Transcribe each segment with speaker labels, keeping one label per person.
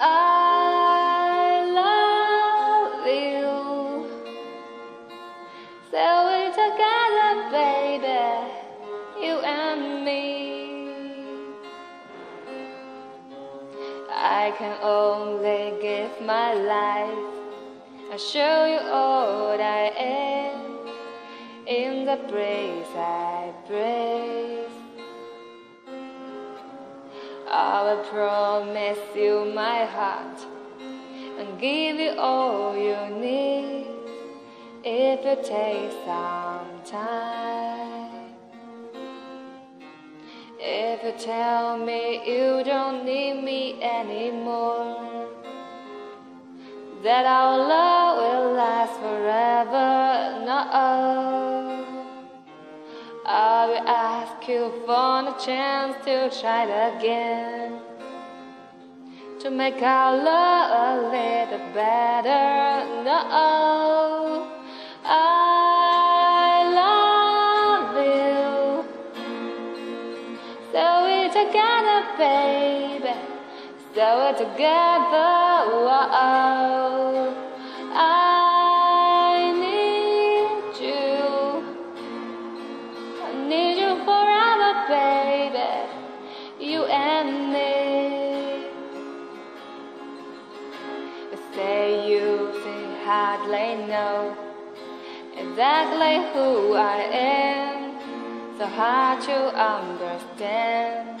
Speaker 1: I love you. Together, baby, you and me. I can only give my life. I show you all I am in the breeze I breathe. I will promise you my heart and give you all you need if you take some time. If you tell me you don't need me anymore, that our love will last forever. No. I will ask you for a chance to try it again. To make our love a little better. No, I love you. So we together, baby. So we're together. Whoa. Say you think hardly know exactly who I am. So hard to understand.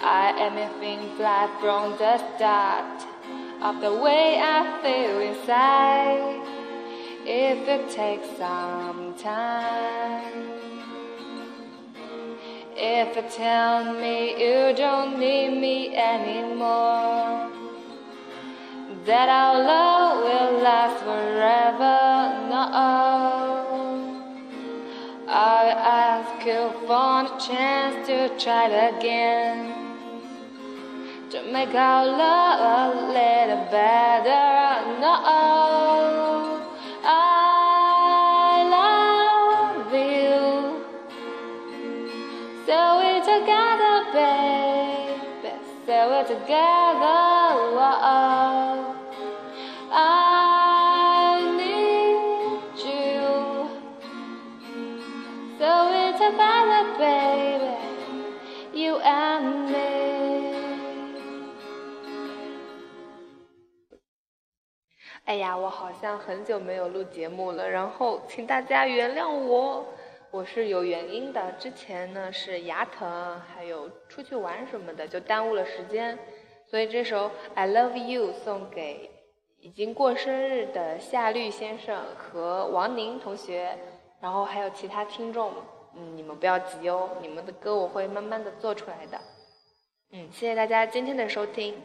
Speaker 1: I am a thin fly from the start of the way I feel inside if it takes some time. If you tell me you don't need me anymore, that our love will last forever. No, I ask you for a chance to try it again. To make our love a little better. So we're together, baby. So we're together. Whoa. I need you. So we're together, baby. You and me.
Speaker 2: 哎呀，我好像很久没有录节目了，然后请大家原谅我，我是有原因的。之前呢是牙疼，还有出去玩什么的，就耽误了时间，所以这首《I Love You》送给已经过生日的夏绿先生和王宁同学，然后还有其他听众，嗯，你们不要急哦，你们的歌我会慢慢的做出来的。嗯，谢谢大家今天的收听。